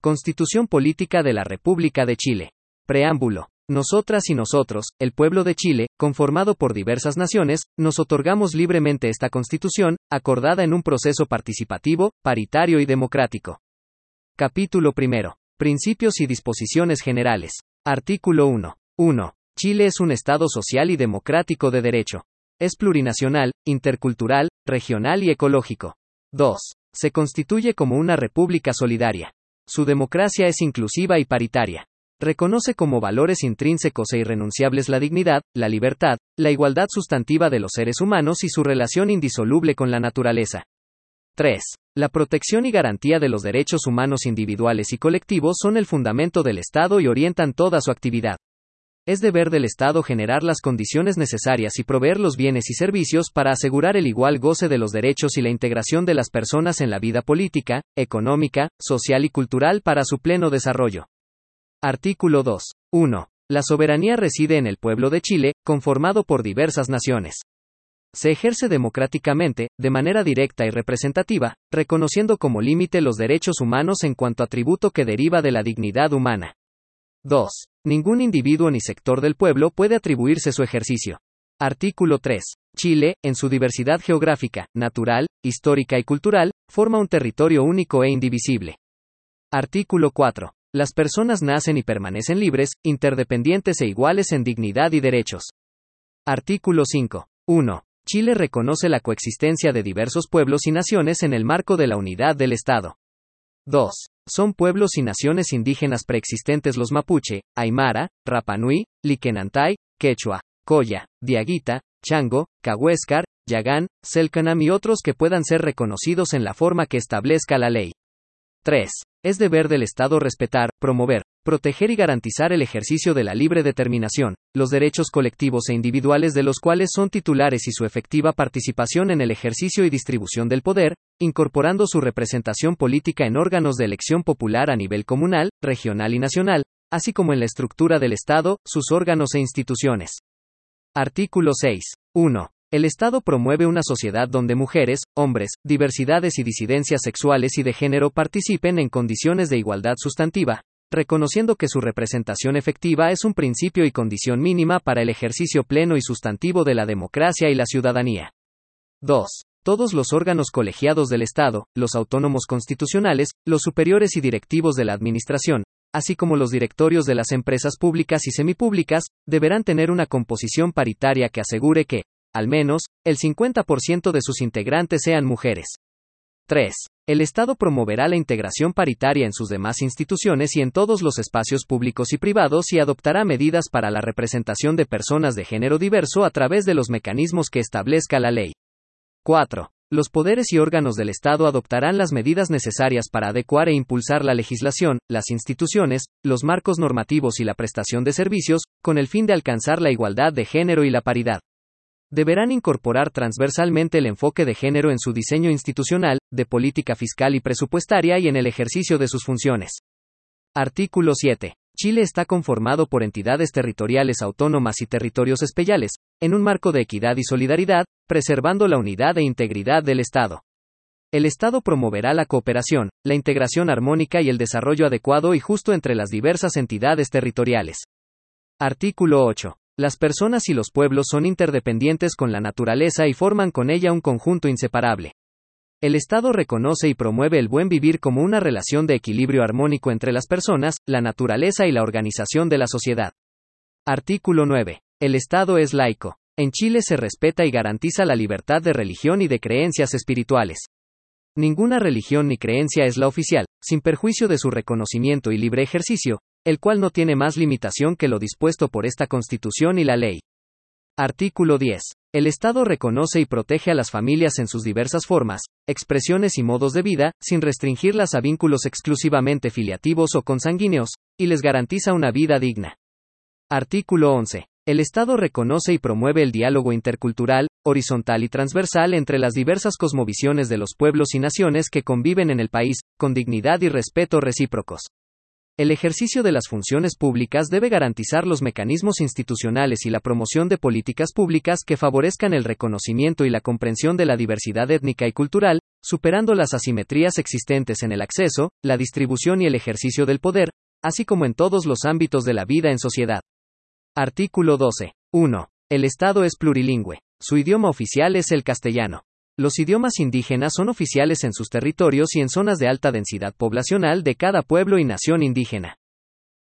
Constitución Política de la República de Chile. Preámbulo. Nosotras y nosotros, el pueblo de Chile, conformado por diversas naciones, nos otorgamos libremente esta constitución, acordada en un proceso participativo, paritario y democrático. Capítulo primero. Principios y disposiciones generales. Artículo 1. 1. Chile es un Estado social y democrático de derecho. Es plurinacional, intercultural, regional y ecológico. 2. Se constituye como una república solidaria. Su democracia es inclusiva y paritaria. Reconoce como valores intrínsecos e irrenunciables la dignidad, la libertad, la igualdad sustantiva de los seres humanos y su relación indisoluble con la naturaleza. 3. La protección y garantía de los derechos humanos individuales y colectivos son el fundamento del Estado y orientan toda su actividad. Es deber del Estado generar las condiciones necesarias y proveer los bienes y servicios para asegurar el igual goce de los derechos y la integración de las personas en la vida política, económica, social y cultural para su pleno desarrollo. Artículo 2. 1. La soberanía reside en el pueblo de Chile, conformado por diversas naciones. Se ejerce democráticamente, de manera directa y representativa, reconociendo como límite los derechos humanos en cuanto atributo que deriva de la dignidad humana. 2. Ningún individuo ni sector del pueblo puede atribuirse su ejercicio. Artículo 3. Chile, en su diversidad geográfica, natural, histórica y cultural, forma un territorio único e indivisible. Artículo 4. Las personas nacen y permanecen libres, interdependientes e iguales en dignidad y derechos. Artículo 5. 1. Chile reconoce la coexistencia de diversos pueblos y naciones en el marco de la unidad del Estado. 2. Son pueblos y naciones indígenas preexistentes los mapuche, aymara, rapanui, liquenantay, quechua, coya, diaguita, chango, cahuéscar, yagán, selkanam y otros que puedan ser reconocidos en la forma que establezca la ley. 3. Es deber del Estado respetar, promover, proteger y garantizar el ejercicio de la libre determinación, los derechos colectivos e individuales de los cuales son titulares y su efectiva participación en el ejercicio y distribución del poder, incorporando su representación política en órganos de elección popular a nivel comunal, regional y nacional, así como en la estructura del Estado, sus órganos e instituciones. Artículo 6. 1. El Estado promueve una sociedad donde mujeres, hombres, diversidades y disidencias sexuales y de género participen en condiciones de igualdad sustantiva, reconociendo que su representación efectiva es un principio y condición mínima para el ejercicio pleno y sustantivo de la democracia y la ciudadanía. 2. Todos los órganos colegiados del Estado, los autónomos constitucionales, los superiores y directivos de la Administración, así como los directorios de las empresas públicas y semipúblicas, deberán tener una composición paritaria que asegure que, al menos, el 50% de sus integrantes sean mujeres. 3. El Estado promoverá la integración paritaria en sus demás instituciones y en todos los espacios públicos y privados y adoptará medidas para la representación de personas de género diverso a través de los mecanismos que establezca la ley. 4. Los poderes y órganos del Estado adoptarán las medidas necesarias para adecuar e impulsar la legislación, las instituciones, los marcos normativos y la prestación de servicios, con el fin de alcanzar la igualdad de género y la paridad. Deberán incorporar transversalmente el enfoque de género en su diseño institucional, de política fiscal y presupuestaria y en el ejercicio de sus funciones. Artículo 7. Chile está conformado por entidades territoriales autónomas y territorios especiales, en un marco de equidad y solidaridad, preservando la unidad e integridad del Estado. El Estado promoverá la cooperación, la integración armónica y el desarrollo adecuado y justo entre las diversas entidades territoriales. Artículo 8. Las personas y los pueblos son interdependientes con la naturaleza y forman con ella un conjunto inseparable. El Estado reconoce y promueve el buen vivir como una relación de equilibrio armónico entre las personas, la naturaleza y la organización de la sociedad. Artículo 9. El Estado es laico. En Chile se respeta y garantiza la libertad de religión y de creencias espirituales. Ninguna religión ni creencia es la oficial, sin perjuicio de su reconocimiento y libre ejercicio, el cual no tiene más limitación que lo dispuesto por esta Constitución y la ley. Artículo 10. El Estado reconoce y protege a las familias en sus diversas formas, expresiones y modos de vida, sin restringirlas a vínculos exclusivamente filiativos o consanguíneos, y les garantiza una vida digna. Artículo 11. El Estado reconoce y promueve el diálogo intercultural, horizontal y transversal entre las diversas cosmovisiones de los pueblos y naciones que conviven en el país, con dignidad y respeto recíprocos. El ejercicio de las funciones públicas debe garantizar los mecanismos institucionales y la promoción de políticas públicas que favorezcan el reconocimiento y la comprensión de la diversidad étnica y cultural, superando las asimetrías existentes en el acceso, la distribución y el ejercicio del poder, así como en todos los ámbitos de la vida en sociedad. Artículo 12. 1. El Estado es plurilingüe. Su idioma oficial es el castellano. Los idiomas indígenas son oficiales en sus territorios y en zonas de alta densidad poblacional de cada pueblo y nación indígena.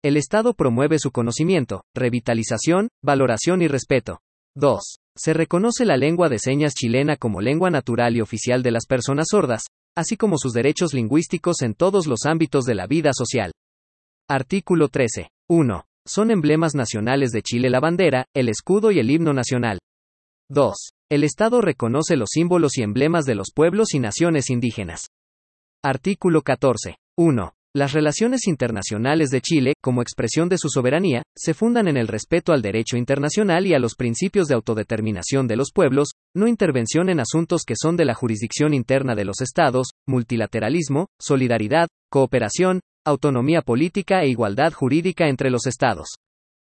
El Estado promueve su conocimiento, revitalización, valoración y respeto. 2. Se reconoce la lengua de señas chilena como lengua natural y oficial de las personas sordas, así como sus derechos lingüísticos en todos los ámbitos de la vida social. Artículo 13. 1. Son emblemas nacionales de Chile la bandera, el escudo y el himno nacional. 2. El Estado reconoce los símbolos y emblemas de los pueblos y naciones indígenas. Artículo 14. 1. Las relaciones internacionales de Chile, como expresión de su soberanía, se fundan en el respeto al derecho internacional y a los principios de autodeterminación de los pueblos, no intervención en asuntos que son de la jurisdicción interna de los estados, multilateralismo, solidaridad, cooperación, autonomía política e igualdad jurídica entre los estados.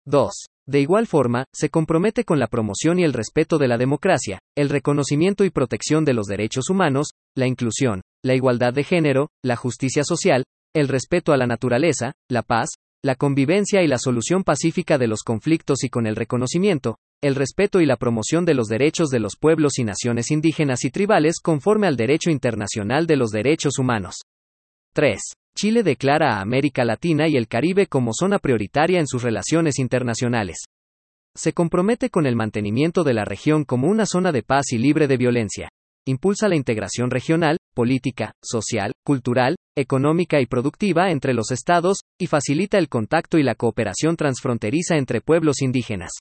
2. De igual forma, se compromete con la promoción y el respeto de la democracia, el reconocimiento y protección de los derechos humanos, la inclusión, la igualdad de género, la justicia social, el respeto a la naturaleza, la paz, la convivencia y la solución pacífica de los conflictos y con el reconocimiento, el respeto y la promoción de los derechos de los pueblos y naciones indígenas y tribales conforme al derecho internacional de los derechos humanos. 3. Chile declara a América Latina y el Caribe como zona prioritaria en sus relaciones internacionales. Se compromete con el mantenimiento de la región como una zona de paz y libre de violencia. Impulsa la integración regional, política, social, cultural, económica y productiva entre los estados, y facilita el contacto y la cooperación transfronteriza entre pueblos indígenas.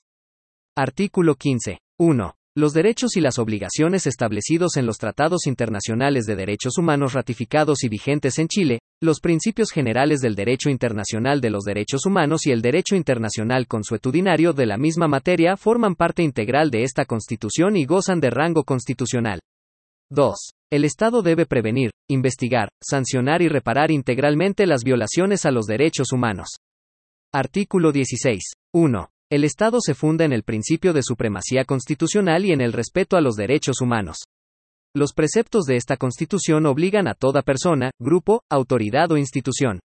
Artículo 15. 1. Los derechos y las obligaciones establecidos en los tratados internacionales de derechos humanos ratificados y vigentes en Chile, los principios generales del derecho internacional de los derechos humanos y el derecho internacional consuetudinario de la misma materia forman parte integral de esta Constitución y gozan de rango constitucional. 2. El Estado debe prevenir, investigar, sancionar y reparar integralmente las violaciones a los derechos humanos. Artículo 16. 1. El Estado se funda en el principio de supremacía constitucional y en el respeto a los derechos humanos. Los preceptos de esta Constitución obligan a toda persona, grupo, autoridad o institución.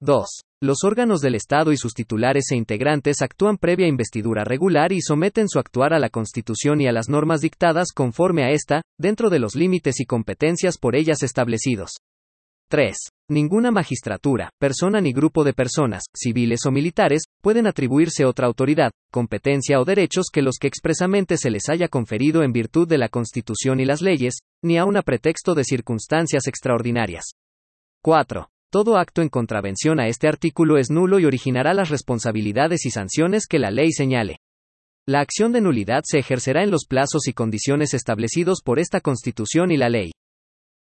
2. Los órganos del Estado y sus titulares e integrantes actúan previa investidura regular y someten su actuar a la Constitución y a las normas dictadas conforme a esta, dentro de los límites y competencias por ellas establecidos. 3. Ninguna magistratura, persona ni grupo de personas, civiles o militares, pueden atribuirse otra autoridad, competencia o derechos que los que expresamente se les haya conferido en virtud de la Constitución y las leyes, ni aun a pretexto de circunstancias extraordinarias. 4. Todo acto en contravención a este artículo es nulo y originará las responsabilidades y sanciones que la ley señale. La acción de nulidad se ejercerá en los plazos y condiciones establecidos por esta Constitución y la ley.